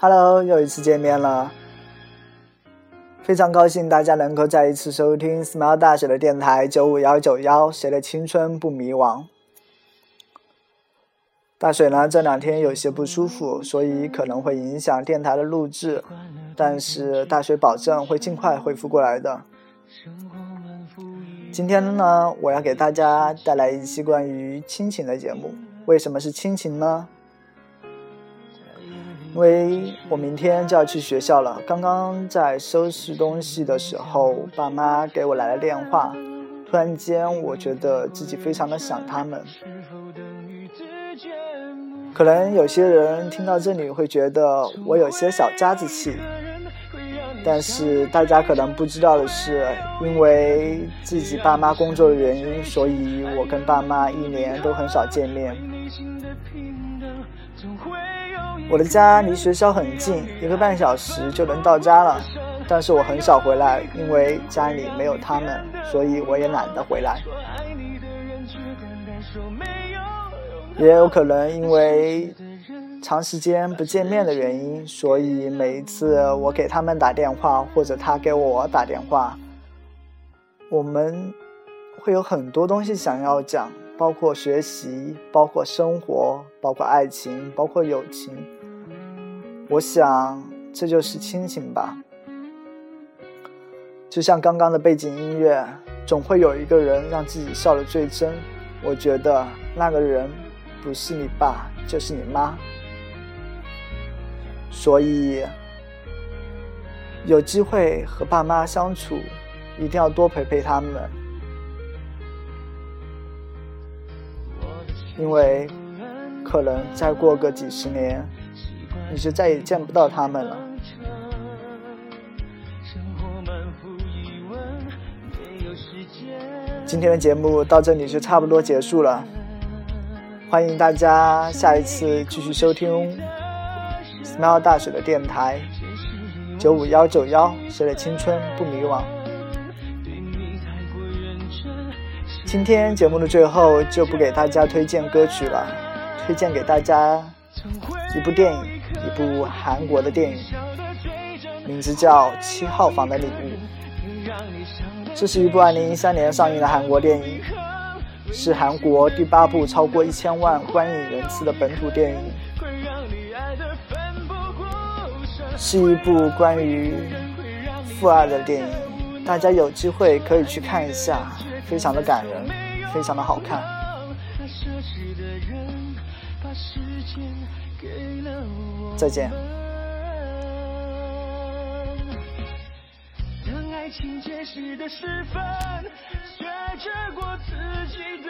Hello，又一次见面了，非常高兴大家能够再一次收听 Smile 大学的电台九五幺九幺，谁的青春不迷茫？大水呢这两天有些不舒服，所以可能会影响电台的录制，但是大水保证会尽快恢复过来的。今天呢，我要给大家带来一期关于亲情的节目。为什么是亲情呢？因为我明天就要去学校了，刚刚在收拾东西的时候，爸妈给我来了电话。突然间，我觉得自己非常的想他们。可能有些人听到这里会觉得我有些小家子气，但是大家可能不知道的是，因为自己爸妈工作的原因，所以我跟爸妈一年都很少见面。我的家离学校很近，一个半小时就能到家了。但是我很少回来，因为家里没有他们，所以我也懒得回来。也有可能因为长时间不见面的原因，所以每一次我给他们打电话，或者他给我打电话，我们会有很多东西想要讲，包括学习，包括生活，包括爱情，包括友情。我想，这就是亲情吧。就像刚刚的背景音乐，总会有一个人让自己笑得最真。我觉得那个人不是你爸，就是你妈。所以，有机会和爸妈相处，一定要多陪陪他们，因为可能再过个几十年。你就再也见不到他们了。今天的节目到这里就差不多结束了，欢迎大家下一次继续收听 Smile 大水的电台九五幺九幺，谁的青春不迷惘？今天节目的最后就不给大家推荐歌曲了，推荐给大家一部电影。一部韩国的电影，名字叫《七号房的礼物》。这是一部2013年上映的韩国电影，是韩国第八部超过一千万观影人次的本土电影，是一部关于父爱的电影。大家有机会可以去看一下，非常的感人，非常的好看。再见。当爱情结识的时分，学着过自己的。